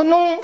咕咚